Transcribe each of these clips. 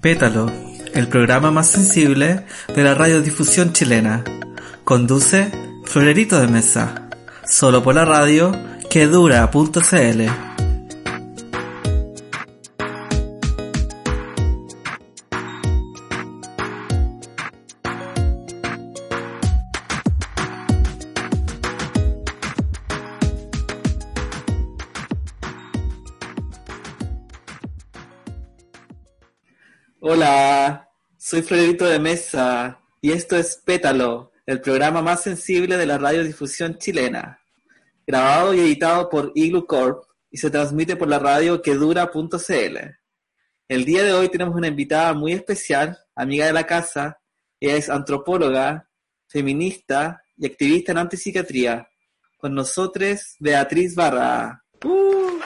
Pétalo, el programa más sensible de la radiodifusión chilena. Conduce Florerito de Mesa, solo por la radio que dura.cl. soy Florerito de Mesa y esto es Pétalo, el programa más sensible de la radiodifusión chilena. Grabado y editado por Igloo Corp y se transmite por la radio quedura.cl. El día de hoy tenemos una invitada muy especial, amiga de la casa. Ella es antropóloga, feminista y activista en antipsiquiatría. Con nosotros, Beatriz Barra. ¡Uh!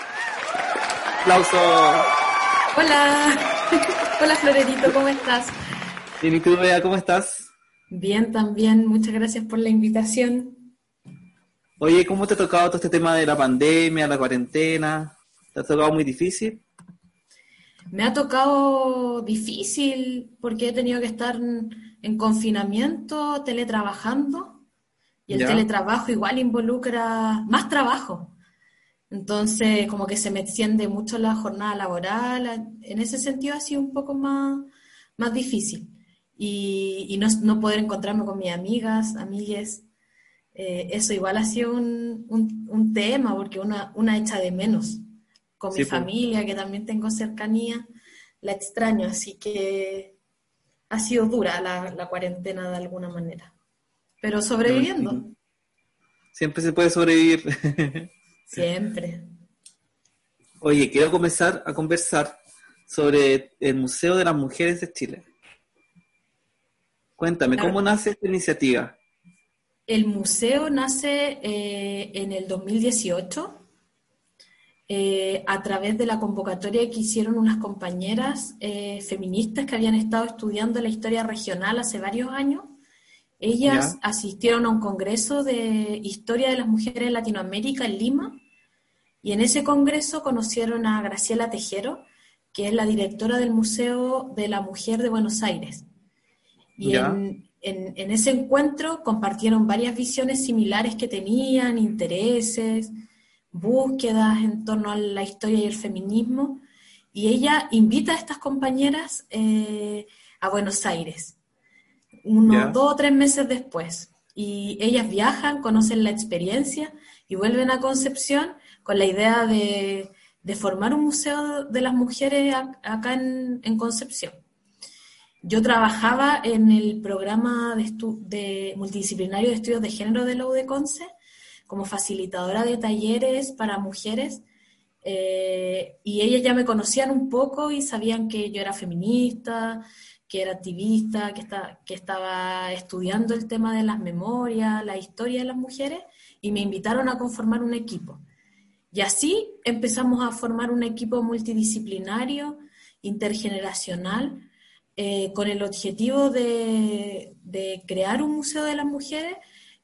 ¡Aplauso! Hola, hola Florerito, ¿cómo estás? Bien, ¿y tú, Bea, cómo estás? Bien, también, muchas gracias por la invitación. Oye, ¿cómo te ha tocado todo este tema de la pandemia, la cuarentena? ¿Te ha tocado muy difícil? Me ha tocado difícil porque he tenido que estar en confinamiento, teletrabajando, y el Ya. teletrabajo igual involucra más trabajo. Entonces, como que se me extiende mucho la jornada laboral. En ese sentido ha sido un poco más, más difícil. Y, y no, no poder encontrarme con mis amigas, amigues, eh, eso igual ha sido un, un- un tema, porque una, una echa de menos. Con Sí, mi po. familia, que también tengo cercanía, la extraño, así que ha sido dura la, la cuarentena de alguna manera. Pero sobreviviendo, Siempre se puede sobrevivir. siempre. Oye, quiero comenzar a conversar sobre el Museo de las Mujeres de Chile. Cuéntame. ¿cómo nace esta iniciativa? El museo nace eh, en el 2018 eh, a través de la convocatoria que hicieron unas compañeras eh, feministas que habían estado estudiando la historia regional hace varios años. Ellas Ya. asistieron a un congreso de historia de las mujeres en Latinoamérica en Lima y en ese congreso conocieron a Graciela Tejero, que es la directora del Museo de la Mujer de Buenos Aires. Y en, en- en ese encuentro compartieron varias visiones similares que tenían, intereses, búsquedas en torno a la historia y el feminismo. Y ella invita a estas compañeras eh, a Buenos Aires, unos dos o tres meses después. Y ellas viajan, conocen la experiencia y vuelven a Concepción con la idea de, de formar un museo de las mujeres ac- acá en, en Concepción. Yo trabajaba en el programa de, multidisciplinario de estudios de género de la UDECONCE como facilitadora de talleres para mujeres eh, y ellas ya me conocían un poco y sabían que yo era feminista, que era activista, que, que estaba estudiando el tema de las memorias, la historia de las mujeres y me invitaron a conformar un equipo. Y así empezamos a formar un equipo multidisciplinario, intergeneracional, eh, con el objetivo de, de crear un museo de las mujeres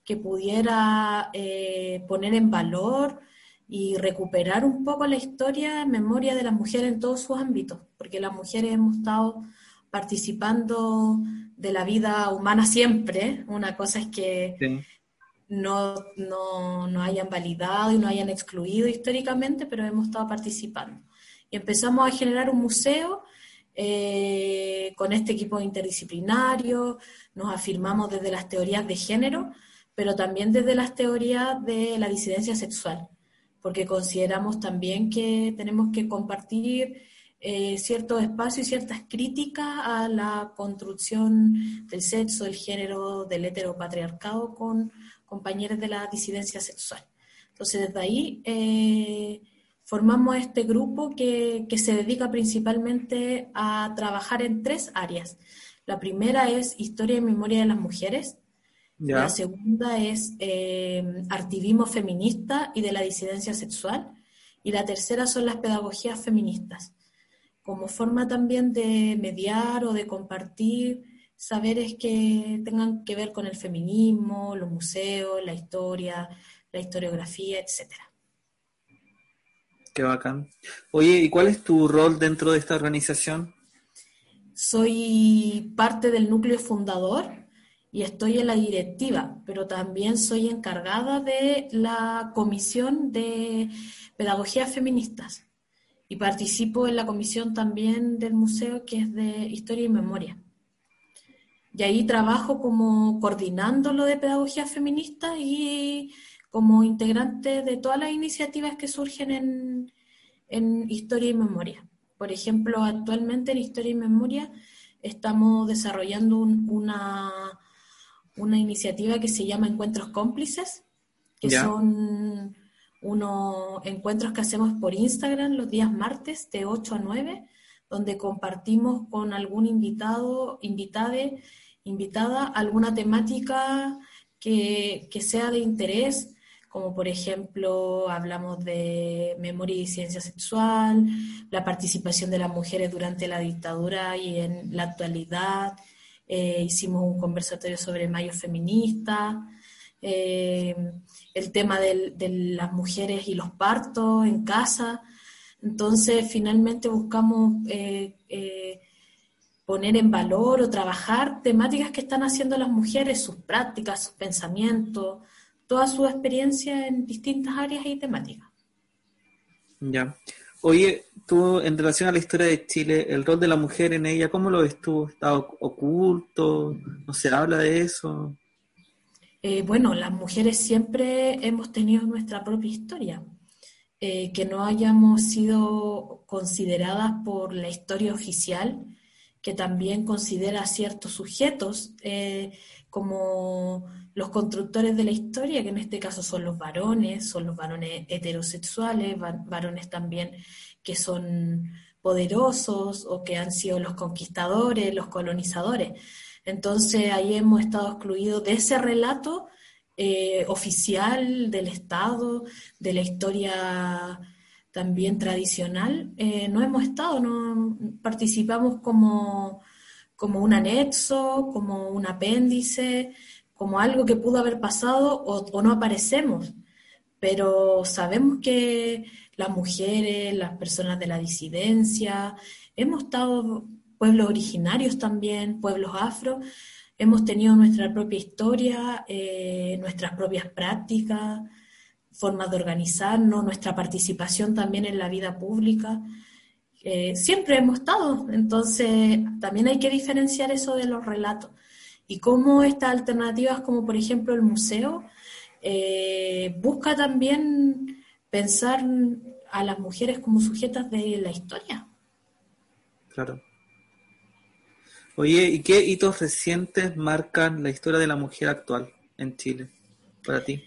que pudiera eh, poner en valor y recuperar un poco la historia, memoria de las mujeres en todos sus ámbitos, porque las mujeres hemos estado participando de la vida humana siempre. Una cosa es que Sí. no, no, no hayan validado y no hayan excluido históricamente, pero hemos estado participando. Y empezamos a generar un museo eh, con este equipo interdisciplinario, nos afirmamos desde las teorías de género, pero también desde las teorías de la disidencia sexual, porque consideramos también que tenemos que compartir eh, ciertos espacios y ciertas críticas a la construcción del sexo, del género, del heteropatriarcado con compañeros de la disidencia sexual. Entonces, desde ahí eh, formamos este grupo que, que, se dedica principalmente a trabajar en tres áreas. La primera es historia y memoria de las mujeres. La segunda es eh, activismo feminista y de la disidencia sexual. Y la tercera son las pedagogías feministas, como forma también de mediar o de compartir saberes que tengan que ver con el feminismo, los museos, la historia, la historiografía, etcétera. Bacán. Oye, ¿y cuál es tu rol dentro de esta organización? Soy parte del núcleo fundador y estoy en la directiva, pero también soy encargada de la comisión de pedagogías feministas y participo en la comisión también del museo que es de historia y memoria. Y ahí trabajo como coordinando lo de pedagogía feminista y como integrante de todas las iniciativas que surgen en, en Historia y Memoria. Por ejemplo, actualmente en Historia y Memoria estamos desarrollando una, una iniciativa que se llama Encuentros Cómplices, que son unos encuentros que hacemos por Instagram los días martes de 8 a 9, donde compartimos con algún invitado, invitade invitada alguna temática que, sea de interés, como por ejemplo hablamos de memoria y ciencia sexual, la participación de las mujeres durante la dictadura y en la actualidad, eh, hicimos un conversatorio sobre mayo feminista, eh, el tema de las mujeres y los partos en casa. Entonces, finalmente buscamos eh, poner en valor o trabajar temáticas que están haciendo las mujeres, sus prácticas, sus pensamientos, toda su experiencia en distintas áreas y temáticas. Ya. Oye, tú en relación a la historia de Chile, el rol de la mujer en ella, ¿cómo lo ves tú? ¿Está oculto? ¿No se habla de eso? Eh, bueno, las mujeres siempre hemos tenido nuestra propia historia. Eh, que no hayamos sido consideradas por la historia oficial que también considera ciertos sujetos eh, como los constructores de la historia, que en este caso son los varones, son los varones heterosexuales, varones también que son poderosos o que han sido los conquistadores, los colonizadores. Entonces ahí hemos estado excluidos de ese relato eh, oficial del Estado, de la historia también tradicional, eh, no hemos estado, no participamos como, como un anexo, como un apéndice, como algo que pudo haber pasado o, no aparecemos, pero sabemos que las mujeres, las personas de la disidencia, hemos estado pueblos originarios también, pueblos afro, hemos tenido nuestra propia historia, eh, nuestras propias prácticas, formas de organizarnos, nuestra participación también en la vida pública. Eh, siempre hemos estado, entonces también hay que diferenciar eso de los relatos y cómo estas alternativas, como por ejemplo el museo, eh, busca también pensar a las mujeres como sujetas de la historia. Claro. Oye, ¿y qué hitos recientes marcan la historia de la mujer actual en Chile para ti?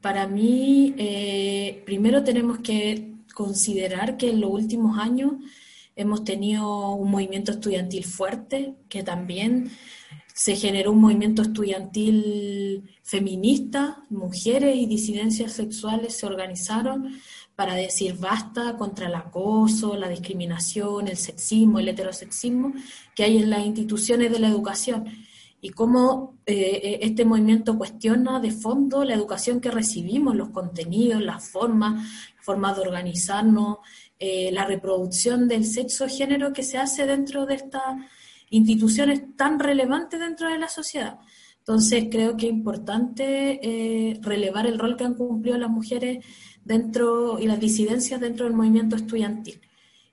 Para mí, eh, primero tenemos que considerar que en los últimos años hemos tenido un movimiento estudiantil fuerte, que también se generó un movimiento estudiantil feminista, mujeres y disidencias sexuales se organizaron para decir basta contra el acoso, la discriminación, el sexismo, el heterosexismo que hay en las instituciones de la educación. Y cómo eh, eh, este movimiento cuestiona de fondo la educación que recibimos, los contenidos, las formas, la forma de organizarnos, eh, la reproducción del sexo género que se hace dentro de estas instituciones tan relevantes dentro de la sociedad. Entonces creo que es importante relevar el rol que han cumplido las mujeres dentro y las disidencias dentro del movimiento estudiantil.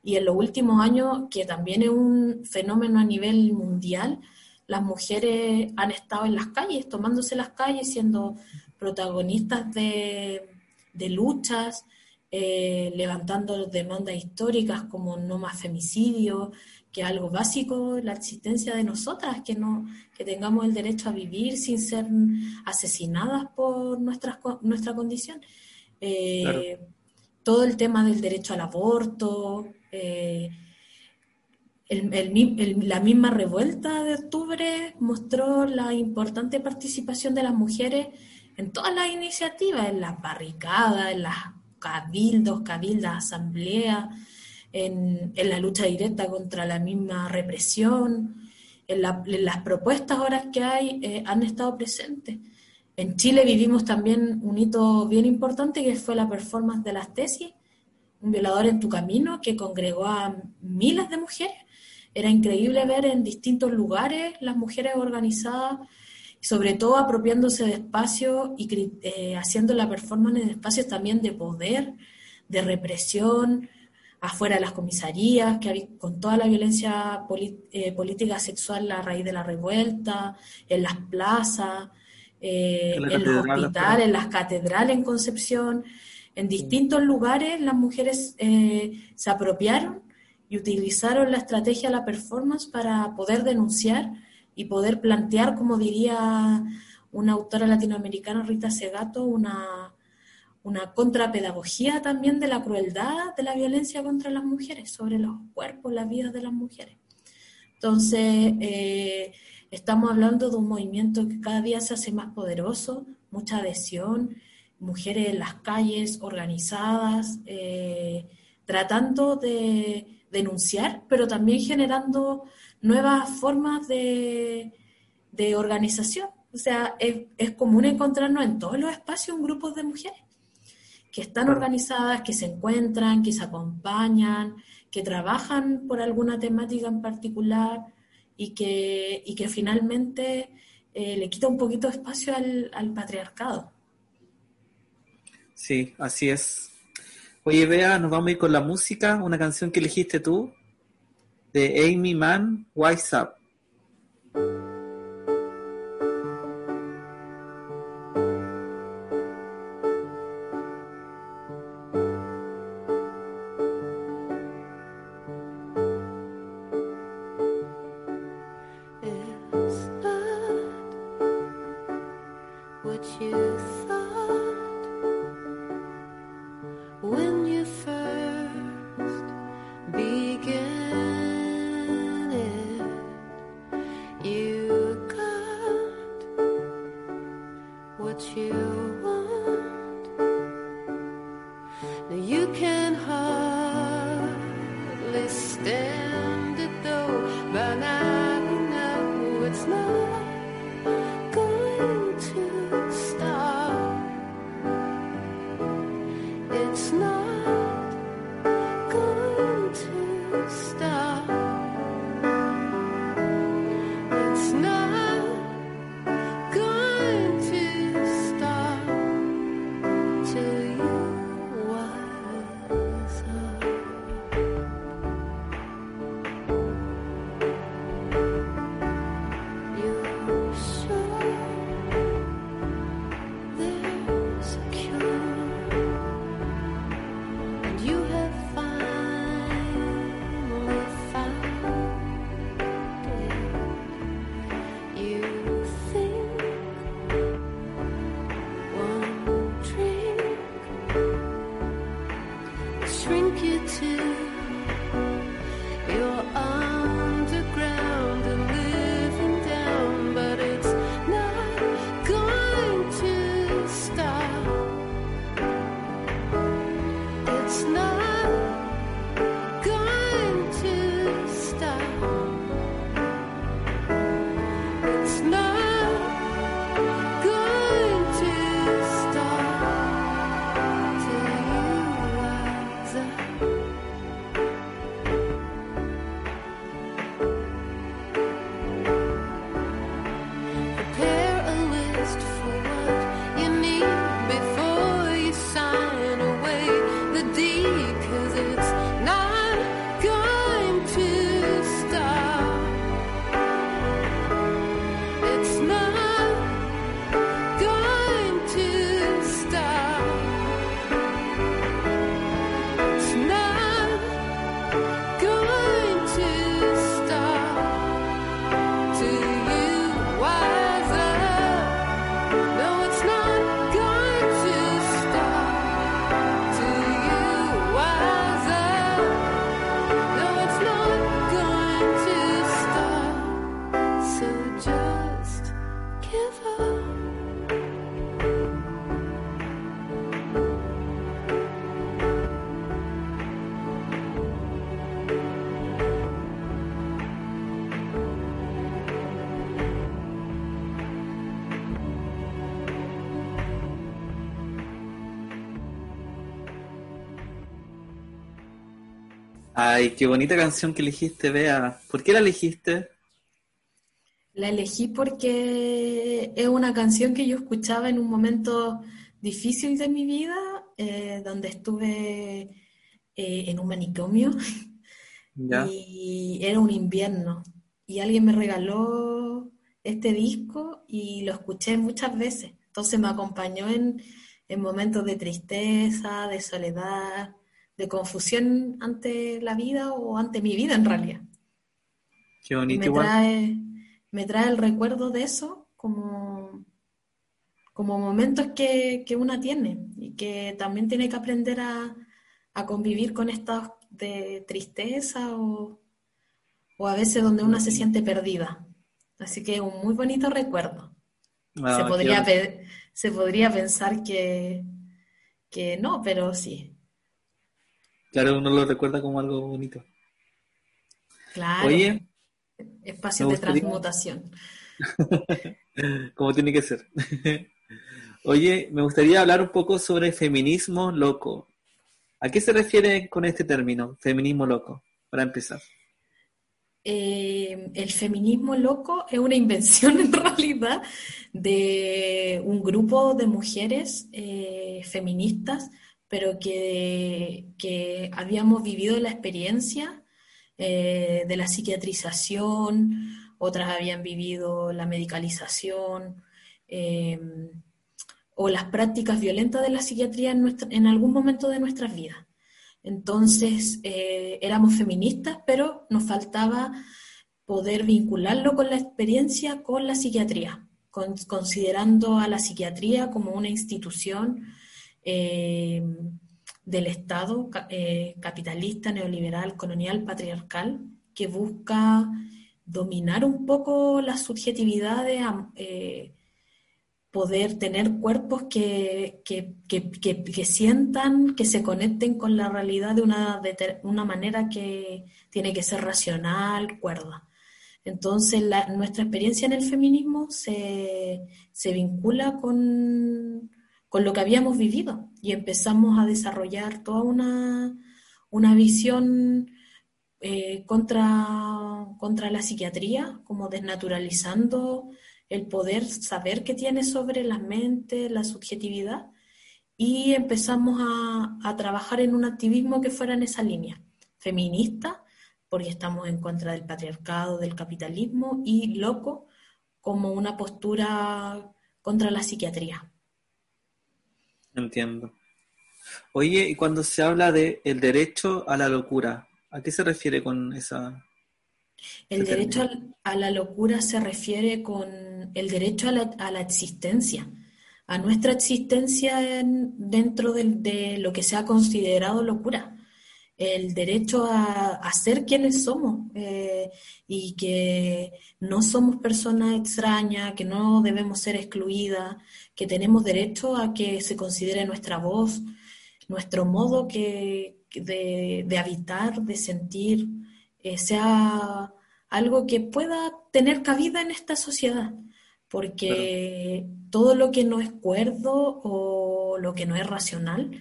Y en los últimos años, que también es un fenómeno a nivel mundial, las mujeres han estado en las calles, tomándose las calles, siendo protagonistas de, luchas, eh, levantando demandas históricas como no más femicidio, que es algo básico la existencia de nosotras, que no que tengamos el derecho a vivir sin ser asesinadas por nuestra condición. eh, todo el tema del derecho al aborto, eh, la misma revuelta de octubre mostró la importante participación de las mujeres en todas las iniciativas, en las barricadas, en las cabildos, cabildas, asambleas, en, la lucha directa contra la misma represión, en, las propuestas ahora que hay, eh, han estado presentes. En Chile vivimos también un hito bien importante que fue la performance de las tesis, Un violador en tu camino, que congregó a miles de mujeres. Era increíble ver en distintos lugares las mujeres organizadas, sobre todo apropiándose de espacios y eh, haciendo la performance en espacios también de poder, de represión, afuera de las comisarías, que con toda la violencia eh, política sexual a raíz de la revuelta, en las plazas, eh, en, los hospitales, en las catedrales en Concepción, en distintos lugares las mujeres eh, se apropiaron y utilizaron la estrategia, la performance para poder denunciar y poder plantear, como diría una autora latinoamericana, Rita Segato, una, una contrapedagogía también de la crueldad de la violencia contra las mujeres, sobre los cuerpos, las vidas de las mujeres. Entonces, eh, estamos hablando de un movimiento que cada día se hace más poderoso, mucha adhesión, mujeres en las calles, organizadas, eh, tratando de denunciar, pero también generando nuevas formas de, organización. O sea, es, es común encontrarnos en todos los espacios un grupo de mujeres que están organizadas, que se encuentran, que se acompañan, que trabajan por alguna temática en particular y que, y que finalmente eh, le quita un poquito de espacio al, al, patriarcado. Sí, así es. Oye, Bea, nos vamos a ir con la música, una canción que elegiste tú, de Amy Mann, Wise Up. Ay, qué bonita canción que elegiste, Bea. ¿Por qué la elegiste? La elegí porque es una canción que yo escuchaba en un momento difícil de mi vida, eh, donde estuve eh, en un manicomio y era un invierno. Y alguien me regaló este disco y lo escuché muchas veces. Entonces me acompañó en, en momentos de tristeza, de soledad, de confusión ante la vida o ante mi vida en realidad. Qué bonito. me, trae, me trae el recuerdo de eso como, como momentos que, que una tiene y que también tiene que aprender a, a convivir con estados de tristeza o, o a veces donde una se siente perdida. Así que un muy bonito recuerdo. Ah, se, podría se podría pensar que, que no, pero sí. Claro, uno lo recuerda como algo bonito. Claro. Oye. Espacio de transmutación. como tiene que ser. Oye, me gustaría hablar un poco sobre feminismo loco. ¿A qué se refiere con este término, feminismo loco, para empezar? Eh, el feminismo loco es una invención en realidad de un grupo de mujeres eh, feministas, pero que, que, habíamos vivido la experiencia eh, de la psiquiatrización, otras habían vivido la medicalización o las prácticas violentas de la psiquiatría en, en algún momento de nuestras vidas. Entonces, eh, éramos feministas, pero nos faltaba poder vincularlo con la experiencia con la psiquiatría, considerando a la psiquiatría como una institución eh, del Estado eh, capitalista, neoliberal, colonial, patriarcal, que busca dominar un poco las subjetividades poder tener cuerpos que, que, sientan, que se conecten con la realidad de una, de una manera que tiene que ser racional, cuerda. Entonces, nuestra experiencia en el feminismo se, vincula con, lo que habíamos vivido y empezamos a desarrollar toda una, una visión eh, contra, contra la psiquiatría, como desnaturalizando el poder saber qué tiene sobre la mente, la subjetividad, y empezamos a, trabajar en un activismo que fuera en esa línea, feminista, porque estamos en contra del patriarcado, del capitalismo, y loco como una postura contra la psiquiatría. Entiendo. Oye, y cuando se habla de el derecho a la locura, ¿a qué se refiere con esa el derecho a la locura se refiere con el derecho a la, existencia, a nuestra existencia dentro de, lo que se ha considerado locura, el derecho a, ser quienes somos eh, y que no somos personas extrañas, que no debemos ser excluidas, que tenemos derecho a que se considere nuestra voz, nuestro modo que, de habitar, de sentir, eh, sea algo que pueda tener cabida en esta sociedad, porque todo lo que no es cuerdo o lo que no es racional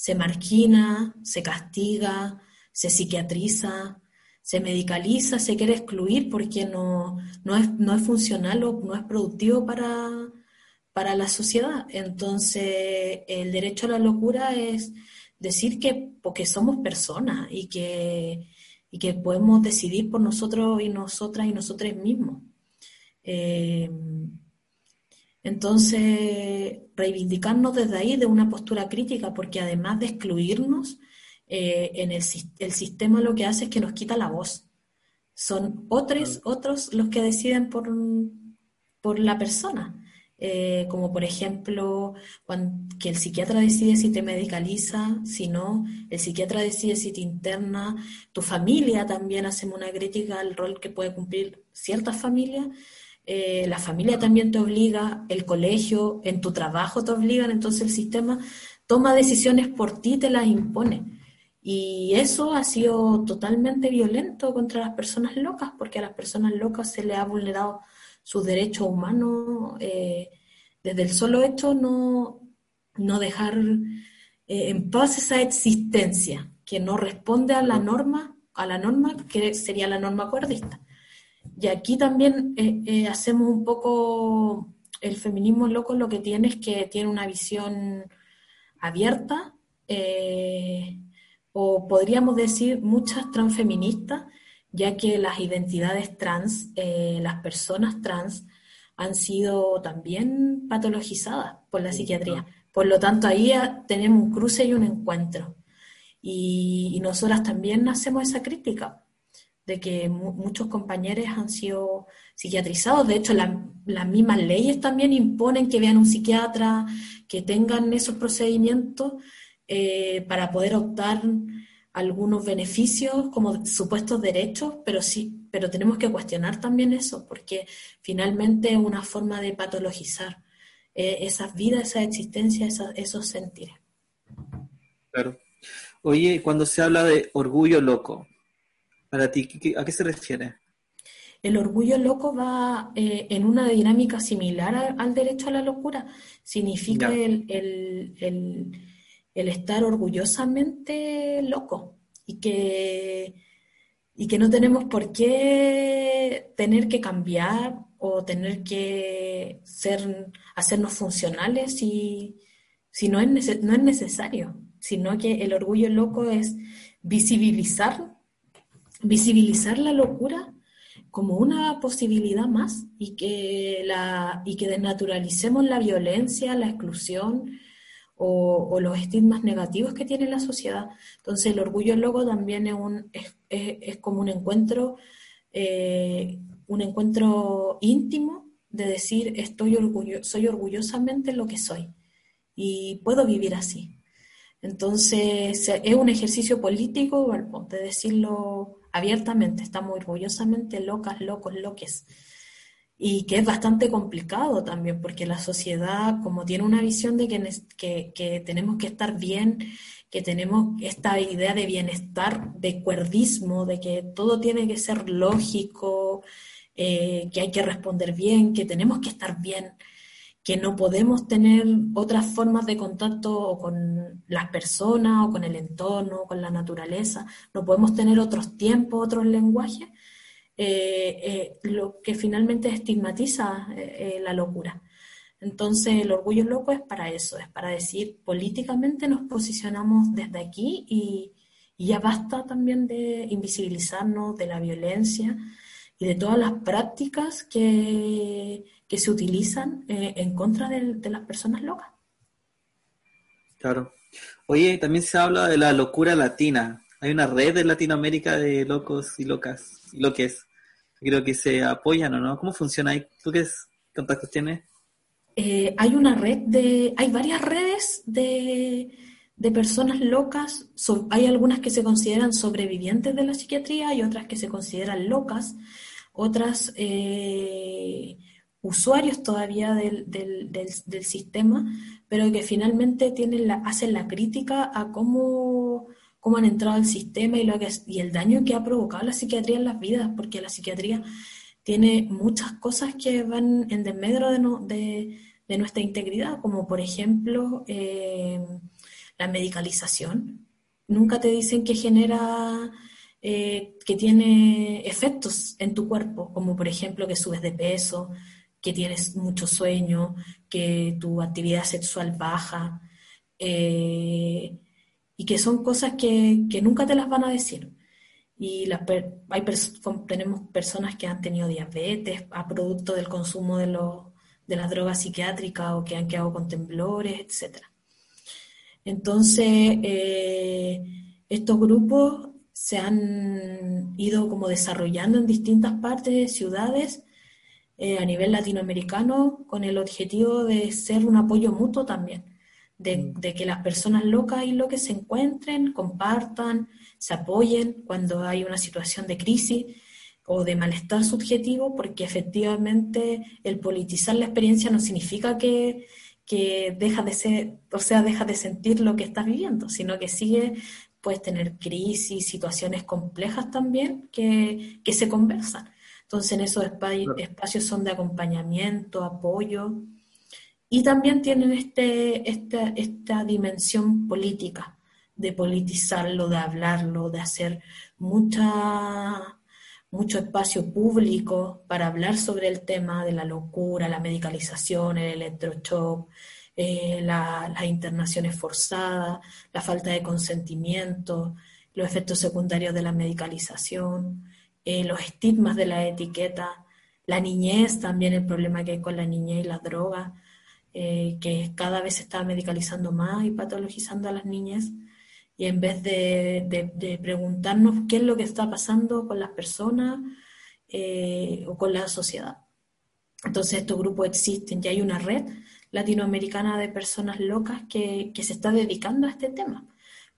se margina, se castiga, se psiquiatriza, se medicaliza, se quiere excluir porque no, no, es, no es funcional o no es productivo para, para la sociedad. Entonces, el derecho a la locura es decir que porque somos personas y que y que podemos decidir por nosotros y nosotras y nosotros mismos. Eh, entonces, reivindicarnos desde ahí de una postura crítica, porque además de excluirnos, eh, en el, el, sistema lo que hace es que nos quita la voz. Son otros, otros los que deciden por, por la persona. Eh, como por ejemplo cuando, que el psiquiatra decide si te medicaliza, si no, el psiquiatra decide si te interna, tu familia también hacemos una crítica al rol que puede cumplir ciertas familias, eh, la familia también te obliga, el colegio, en tu trabajo te obligan, entonces el sistema toma decisiones por ti, te las impone. Y eso ha sido totalmente violento contra las personas locas, porque a las personas locas se les ha vulnerado sus derechos humanos, eh, desde el solo hecho no, no dejar eh, en paz esa existencia que no responde a la norma a la norma, que sería la norma cuerdista. Y aquí también eh, eh, hacemos un poco, el feminismo loco lo que tiene es que tiene una visión abierta, eh, o podríamos decir muchas transfeministas, ya que las identidades trans, las personas trans, han sido también patologizadas por la psiquiatría. Por lo tanto, ahí tenemos un cruce y un encuentro. Y, nosotras también hacemos esa crítica de que muchos compañeros han sido psiquiatrizados. De hecho, las mismas leyes también imponen que vean un psiquiatra, que tengan esos procedimientos eh, para poder optar algunos beneficios como supuestos derechos, pero sí, pero tenemos que cuestionar también eso, porque finalmente es una forma de patologizar eh, esas vidas, esa existencia, esos sentires. Claro. Oye, cuando se habla de orgullo loco, para ti, ¿a qué se refiere? El orgullo loco va eh, en una dinámica similar al, derecho a la locura. Significa el, estar orgullosamente loco y que, y que no tenemos por qué tener que cambiar o tener que ser, hacernos funcionales si, si no, es no es necesario sino que el orgullo loco es visibilizar, visibilizar la locura como una posibilidad más y que, la, y que desnaturalicemos la violencia, la exclusión o, los estigmas negativos que tiene la sociedad. Entonces el orgullo loco también es, un, es, como un encuentro, eh, un encuentro íntimo de decir estoy orgullo, soy orgullosamente lo que soy y puedo vivir así. Entonces, es un ejercicio político, de decirlo abiertamente, estamos orgullosamente locas, locos, loques. Y que es bastante complicado también, porque la sociedad, como tiene una visión de que, que, tenemos que estar bien, que tenemos esta idea de bienestar, de cuerdismo, de que todo tiene que ser lógico, eh, que hay que responder bien, que tenemos que estar bien que no podemos tener otras formas de contacto con las personas o con el entorno, con la naturaleza, no podemos tener otros tiempos, otros lenguajes, eh, eh, lo que finalmente estigmatiza eh, la locura. Entonces el orgullo loco es para eso, es para decir políticamente nos posicionamos desde aquí y, y ya basta también de invisibilizarnos de la violencia y de todas las prácticas que que se utilizan eh, en contra de, las personas locas. Claro. Oye, también se habla de la locura latina. Hay una red en Latinoamérica de locos y locas y lo que es. Creo que se apoyan o no. ¿Cómo funciona ahí? ¿Tú qué contactos tienes? Eh, hay una red de, hay varias redes de, de personas locas. hay algunas que se consideran sobrevivientes de la psiquiatría y otras que se consideran locas. Otras eh, usuarios todavía del, del, sistema, pero que finalmente hacen la crítica a cómo, han entrado al sistema y, el daño que ha provocado la psiquiatría en las vidas, porque la psiquiatría tiene muchas cosas que van en desmedro de, de, nuestra integridad, como por ejemplo eh, la medicalización. Nunca te dicen que genera eh, que tiene efectos en tu cuerpo, como por ejemplo que subes de peso, que tienes mucho sueño, que tu actividad sexual baja, eh, y que son cosas que, nunca te las van a decir. Y hay tenemos personas que han tenido diabetes a producto del consumo de, de las drogas psiquiátricas o que han quedado con temblores, etc. Entonces, eh, estos grupos se han ido como desarrollando en distintas partes de ciudades eh, a nivel latinoamericano con el objetivo de ser un apoyo mutuo también, mm. de, que las personas locas y lo que se encuentren, compartan, se apoyen cuando hay una situación de crisis o de malestar subjetivo, porque efectivamente el politizar la experiencia no significa que, que deja de ser, o sea, deja de sentir lo que estás viviendo, sino que sigue, puedes tener crisis, situaciones complejas también que, que se conversan. Entonces, en esos espacios son de acompañamiento, apoyo, y también tienen este, esta, esta dimensión política, de politizarlo, de hablarlo, de hacer mucha, mucho espacio público para hablar sobre el tema de la locura, la medicalización, el electroshock, eh, las internaciones forzadas, la falta de consentimiento, los efectos secundarios de la medicalización, eh, los estigmas de la etiqueta, la niñez, también el problema que hay con la niñez y las drogas, eh, que cada vez se está medicalizando más y patologizando a las niñas, y en vez de, preguntarnos qué es lo que está pasando con las personas eh, o con la sociedad. Entonces estos grupos existen, ya hay una red latinoamericana de personas locas que, que se está dedicando a este tema,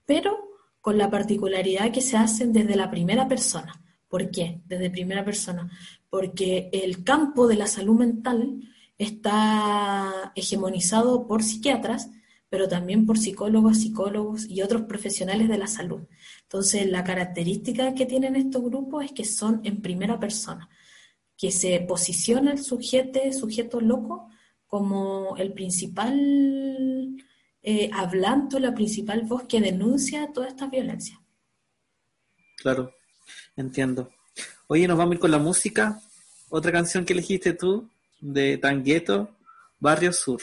pero con la particularidad que se hacen desde la primera persona. ¿Por qué? Desde primera persona. Porque el campo de la salud mental está hegemonizado por psiquiatras, pero también por psicólogos, psicólogos y otros profesionales de la salud. Entonces, la característica que tienen estos grupos es que son en primera persona, que se posiciona el sujeto, sujeto loco como el principal eh, hablando la principal voz que denuncia toda esta violencia. Claro, entiendo. Oye, nos vamos con la música. Otra canción que elegiste tú, de Tangueto, Barrio Sur.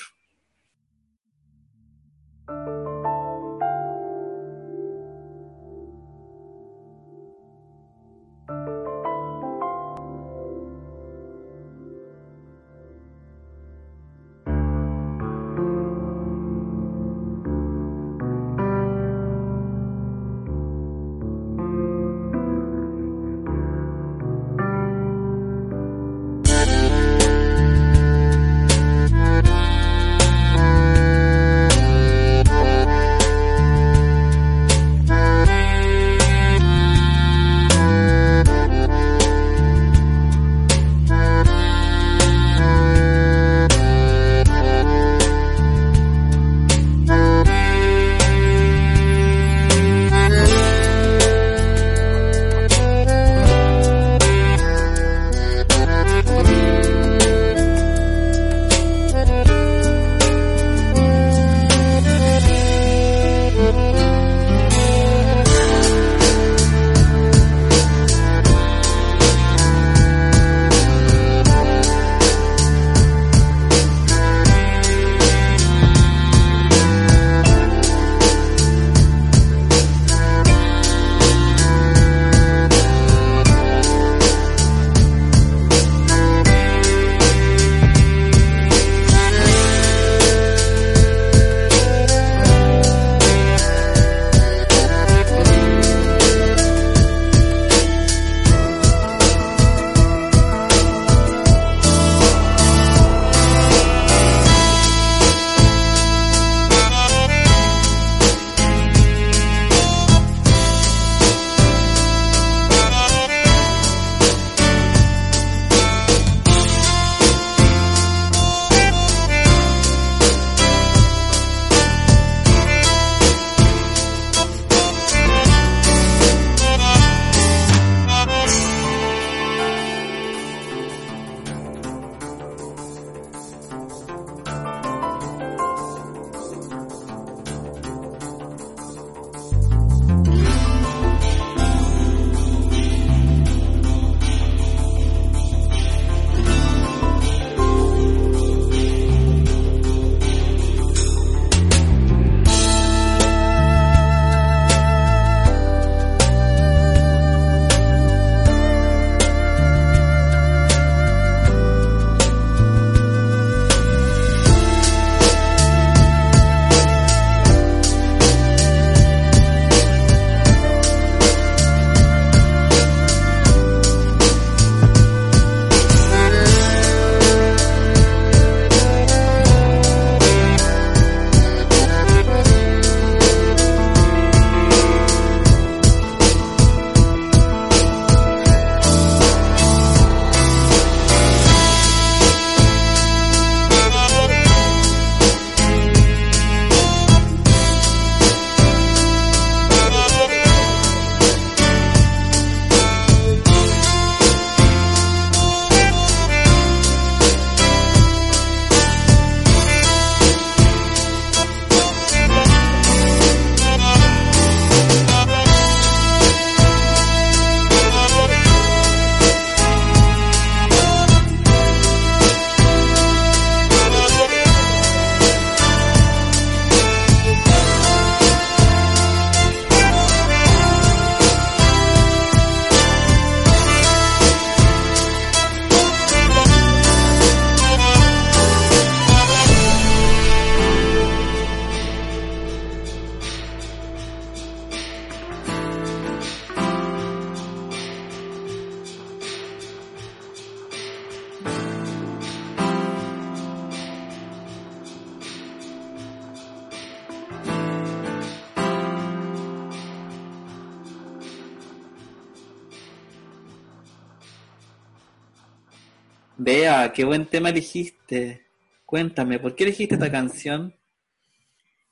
Vea, qué buen tema elegiste. Cuéntame, ¿por qué elegiste esta canción?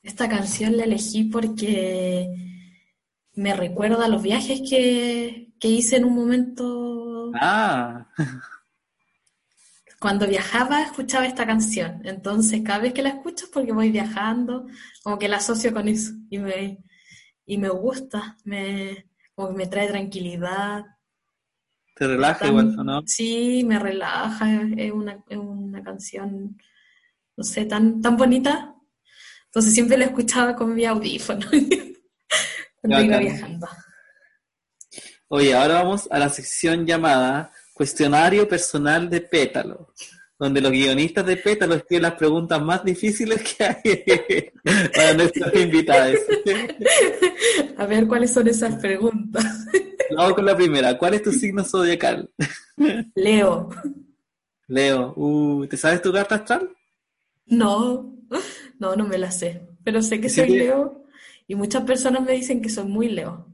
Esta canción la elegí porque me recuerda a los viajes que, que hice en un momento. Ah, Cuando viajaba escuchaba esta canción. Entonces cada vez que la escucho es porque voy viajando, como que la asocio con eso. Y me, y me gusta, me, como que me trae tranquilidad. Te relaja Tan- igual, ¿o ¿no? Sí, me relaja, es una, es una canción, no sé, tan, tan bonita. Entonces siempre la escuchaba con mi audífono cuando iba viajando. Oye, ahora vamos a la sección llamada Cuestionario Personal de Pétalo, donde los guionistas de Pétalo escriben las preguntas más difíciles que hay para nuestros invitados. A ver cuáles son esas preguntas. Vamos con la primera. ¿Cuál es tu signo zodiacal? Leo, Leo, uh, ¿te sabes tu carta astral? no, no, no me la sé, pero sé que ¿Te soy Leo y muchas personas me dicen que soy muy Leo.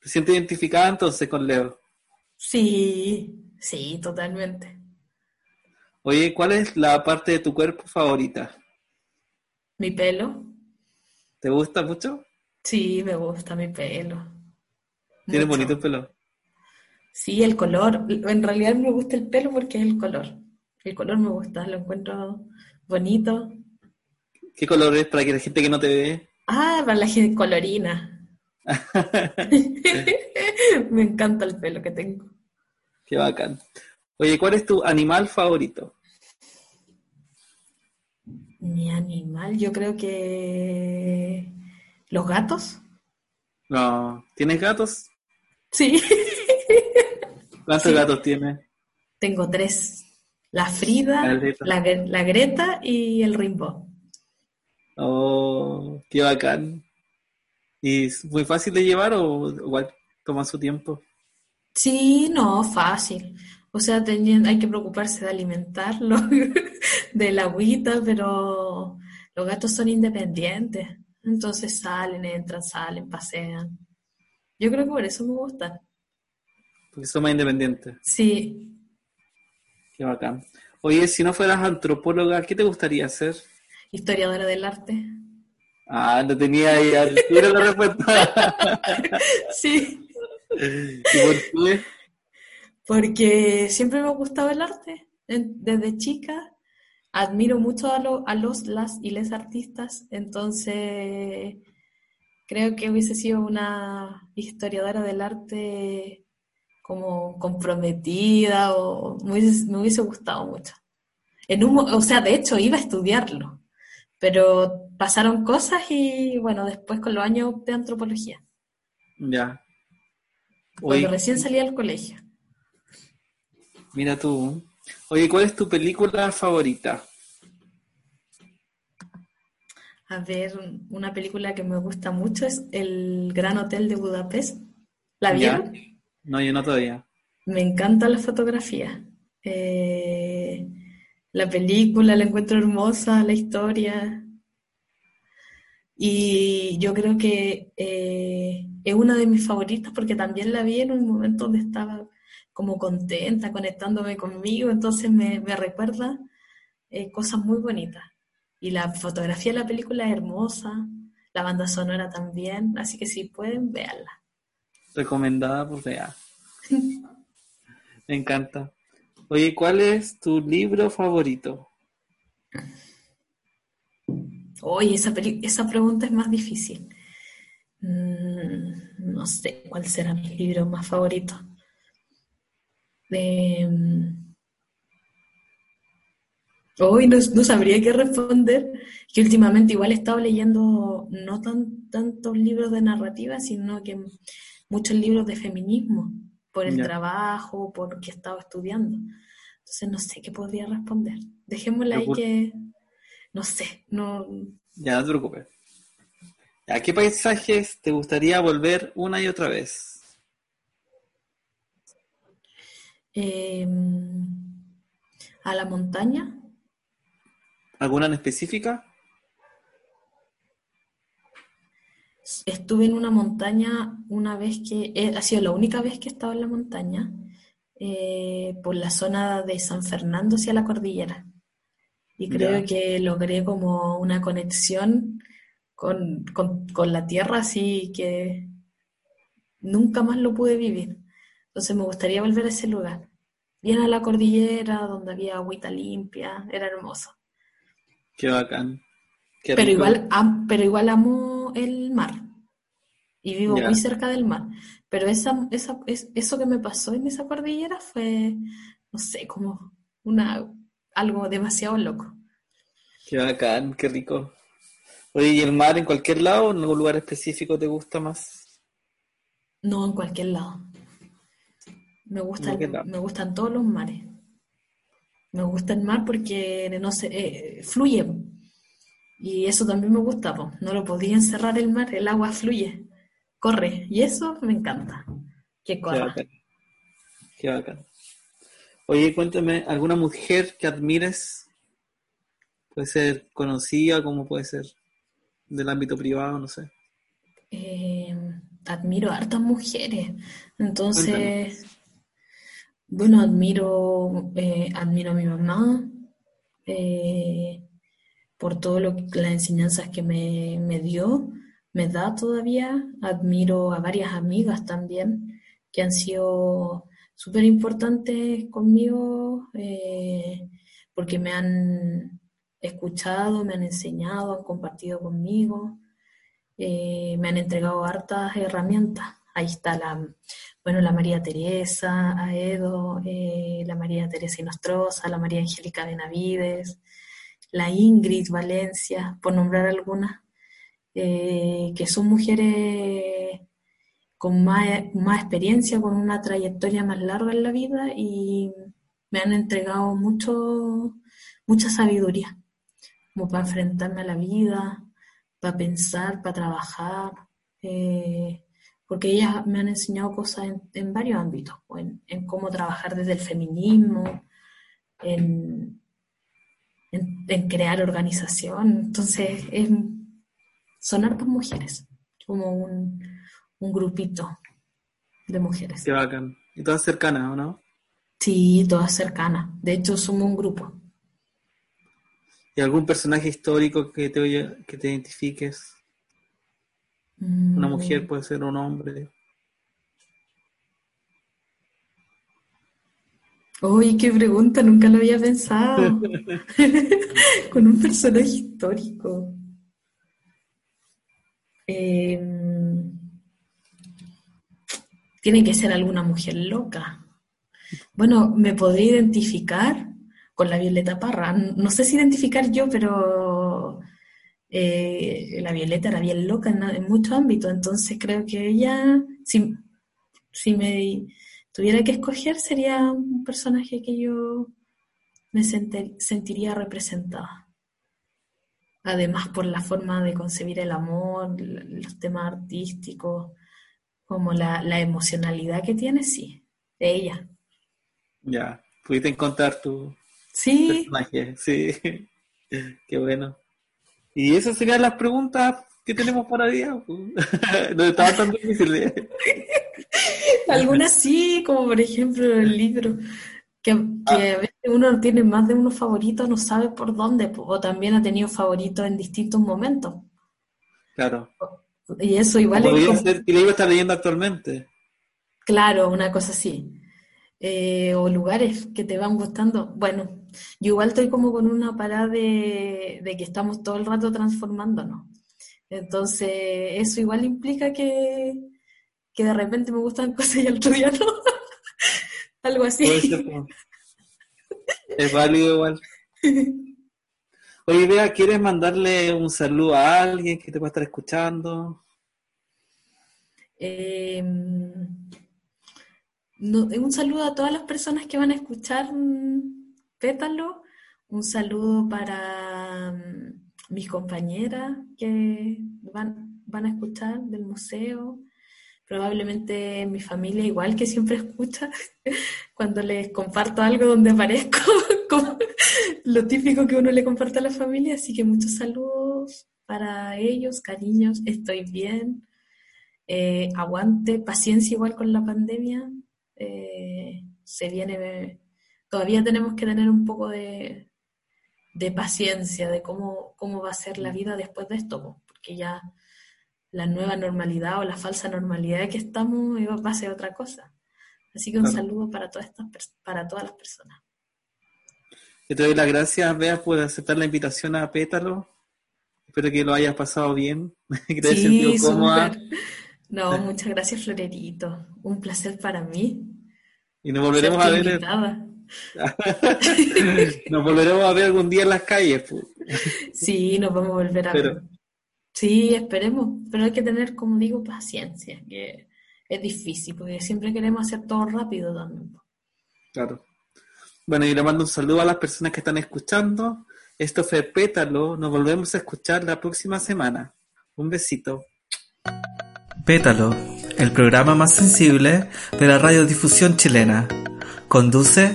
¿Te sientes identificada entonces con Leo? Sí, sí, totalmente. Oye, ¿cuál es la parte de tu cuerpo favorita? Mi pelo, ¿Te gusta mucho? sí, me gusta mi pelo. Tienes Mucho. bonito pelo. Sí, el color. En realidad me gusta el pelo porque es el color. El color me gusta, lo encuentro bonito. ¿Qué color es para que la gente que no te ve? Ah, para la gente colorina. Me encanta el pelo que tengo. Qué bacán. Oye, ¿cuál es tu animal favorito? Mi animal, yo creo que los gatos. No, ¿tienes gatos? Sí, ¿Cuántos Sí. gatos tienes? tengo tres. La Frida, la Greta y el Rimbo. Oh, qué bacán. ¿Y es muy fácil de llevar o igual toma su tiempo? Sí, no, fácil. O sea, teni- hay que preocuparse de alimentarlo, de la agüita, pero los gatos son independientes. Entonces salen, entran, salen, pasean. Yo creo que por eso me gustan. Porque son más independientes. Sí, Qué bacán. Oye, si no fueras antropóloga, ¿qué te gustaría hacer? historiadora del arte. Ah, no tenía ahí tiro la respuesta. Sí, ¿Y por qué? Porque siempre me ha gustado el arte. Desde chica admiro mucho a, lo- a los, las y les artistas, entonces creo que hubiese sido una historiadora del arte como comprometida o me hubiese, me hubiese gustado mucho. En un, o sea, de hecho iba a estudiarlo, pero pasaron cosas y bueno, después con los años opté antropología, Ya. cuando recién salí del colegio. Mira tú. Oye, ¿cuál es tu película favorita? A ver, una película que me gusta mucho es El Gran Hotel de Budapest. ¿La ¿Ya? vieron? No, yo no todavía. Me encanta la fotografía. Eh, la película la encuentro hermosa, la historia. Y yo creo que eh, es una de mis favoritas porque también la vi en un momento donde estaba como contenta, conectándome conmigo, entonces me, me recuerda eh, cosas muy bonitas. Y la fotografía de la película es hermosa, la banda sonora también, así que si pueden, véanla. Recomendada por Bea. Me encanta. Oye, ¿cuál es tu libro favorito? Oye, esa, peli- esa pregunta es más difícil. Mm, no sé cuál será mi libro más favorito. Em, Hoy no, no sabría qué responder, que últimamente igual he estado leyendo no tan, tantos libros de narrativa, sino que muchos libros de feminismo, por el Ya. trabajo, porque he estado estudiando. Entonces no sé qué podría responder. Dejémosla ahí que, no sé, no, Ya, no te preocupes. ¿A qué paisajes te gustaría volver una y otra vez? Em, a la montaña. ¿Alguna en específica? Estuve en una montaña una vez que, eh, ha sido la única vez que he estado en la montaña, eh, por la zona de San Fernando hacia la cordillera. Y creo Ya. que logré como una conexión con, con- con la tierra así que nunca más lo pude vivir. Entonces me gustaría volver a ese lugar. Bien a la cordillera, donde había agüita limpia, era hermoso. Qué bacán. Qué Pero igual, am- pero igual amo el mar y vivo muy cerca del mar. Pero esa, esa, es- eso que me pasó en esa cordillera fue, no sé, como una, algo demasiado loco. Qué bacán, qué rico. Oye, ¿y el mar en cualquier lado o en algún lugar específico te gusta más? No en cualquier lado. Me cualquier lado. me gustan todos los mares. Me gusta el mar porque no sé, eh, fluye. Y eso también me gusta, po. No lo podía encerrar el mar, el agua fluye, corre. Y eso me encanta, que Qué corra. bacán. Qué bacán. Oye, cuéntame, ¿alguna mujer que admires? Puede ser conocida, como puede ser del ámbito privado, no sé. Eh, admiro a hartas mujeres. Entonces, Cuéntame. Bueno, admiro, eh, admiro a mi mamá eh, por que, las enseñanzas que me, me dio, me da todavía. Admiro a varias amigas también que han sido súper importantes conmigo eh, porque me han escuchado, me han enseñado, han compartido conmigo eh, me han entregado hartas herramientas. Ahí está la, bueno, la María Teresa, Aedo, eh, la María Teresa Inostroza, la María Angélica Benavides, la Ingrid Valencia, por nombrar algunas, eh, que son mujeres con más, más experiencia, con una trayectoria más larga en la vida y me han entregado mucho, mucha sabiduría, como para enfrentarme a la vida, para pensar, para trabajar, eh, porque ellas me han enseñado cosas en, en varios ámbitos, pues, en, en cómo trabajar desde el feminismo, en, en- crear organización. Entonces, es- son hartas mujeres, como un, un grupito de mujeres. Qué bacán. Y todas cercanas, ¿o no? Sí, todas cercanas. De hecho, somos un grupo. ¿Y algún personaje histórico que te, que te identifiques? Una Mm, mujer puede ser un hombre. Uy, qué pregunta, nunca lo había pensado. Con un personaje histórico. Eh, tiene que ser alguna mujer loca. Bueno, me podría identificar con la Violeta Parra. No sé si identificar yo, pero eh, la Violeta era bien loca en, en muchos ámbitos, entonces creo que ella, si, si me tuviera que escoger, sería un personaje que yo me sentiría representada. Además, por la forma de concebir el amor, los temas artísticos, como la, la emocionalidad que tiene, sí, de ella. Ya, pudiste encontrar tu Sí, personaje. Sí, qué bueno. Y esas serían las preguntas que tenemos para día. pues. No estaban tan difíciles. algunas sí, como por ejemplo el libro, que, que a veces uno tiene más de uno favorito, no sabe por dónde, o también ha tenido favoritos en distintos momentos. Claro. Y eso igual es como- ser que libro está leyendo actualmente. Claro, una cosa así. Eh, o lugares que te van gustando. Bueno, yo igual estoy como con una parada de, de que estamos todo el rato transformándonos. Entonces, eso igual implica que, que de repente me gustan cosas y al otro día no. Algo así. pues. Es válido igual. Oye, Bea, ¿quieres mandarle un saludo a alguien que te va a estar escuchando? Eh, no- un saludo a todas las personas que van a escuchar Pétalo. Un saludo para mm, mis compañeras que van, van a escuchar del museo. Probablemente mi familia igual que siempre escucha cuando les comparto algo donde aparezco, como lo típico que uno le comparte a la familia. Así que muchos saludos para ellos, cariños, estoy bien. Eh, aguante, paciencia igual con la pandemia. Eh, se viene, todavía tenemos que tener un poco de, de paciencia de cómo, cómo va a ser la vida después de esto, porque ya la nueva normalidad o la falsa normalidad que estamos va a ser otra cosa. Así que un saludo para todas estas para todas las personas. te doy las gracias, Bea, por aceptar la invitación a Pétalo. Espero que lo hayas pasado bien, que te hayas sentido cómoda. No, muchas gracias, Florerito. Un placer para mí. Y nos volveremos a ver. nos volveremos a ver algún día en las calles. Sí, nos vamos a volver a ver. Sí, esperemos, pero hay que tener, como digo, paciencia, que es difícil, porque siempre queremos hacer todo rápido también. Claro. Bueno, y le mando un saludo a las personas que están escuchando. Esto fue Pétalo. Nos volvemos a escuchar la próxima semana. Un besito. Pétalo, el programa más sensible de la radiodifusión chilena. Conduce